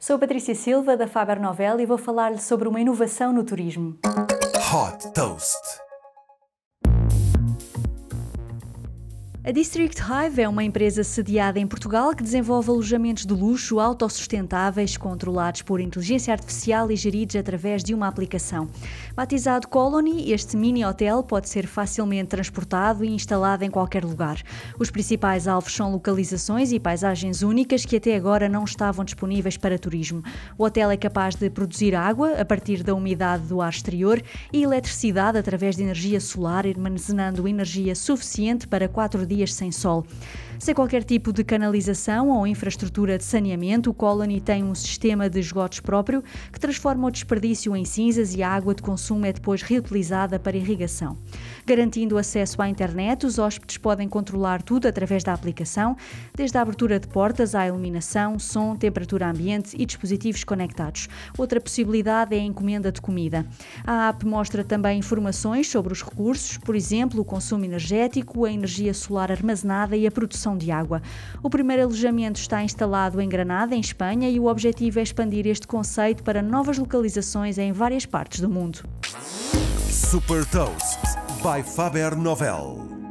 Sou Patrícia Silva, da Faber Novel, e vou falar-lhe sobre uma inovação no turismo. Hot Toast. A District Hive é uma empresa sediada em Portugal que desenvolve alojamentos de luxo autossustentáveis, controlados por inteligência artificial e geridos através de uma aplicação. Batizado Colony, este mini hotel pode ser facilmente transportado e instalado em qualquer lugar. Os principais alvos são localizações e paisagens únicas que até agora não estavam disponíveis para turismo. O hotel é capaz de produzir água a partir da umidade do ar exterior e eletricidade através de energia solar, armazenando energia suficiente para quatro dias sem sol. Sem qualquer tipo de canalização ou infraestrutura de saneamento, o Colony tem um sistema de esgotos próprio que transforma o desperdício em cinzas e a água de consumo é depois reutilizada para irrigação. Garantindo acesso à internet, os hóspedes podem controlar tudo através da aplicação, desde a abertura de portas à iluminação, som, temperatura ambiente e dispositivos conectados. Outra possibilidade é a encomenda de comida. A app mostra também informações sobre os recursos, por exemplo, o consumo energético, a energia solar armazenada e a produção de água. O primeiro alojamento está instalado em Granada, em Espanha, e o objetivo é expandir este conceito para novas localizações em várias partes do mundo. Super Toast by Faber Novel.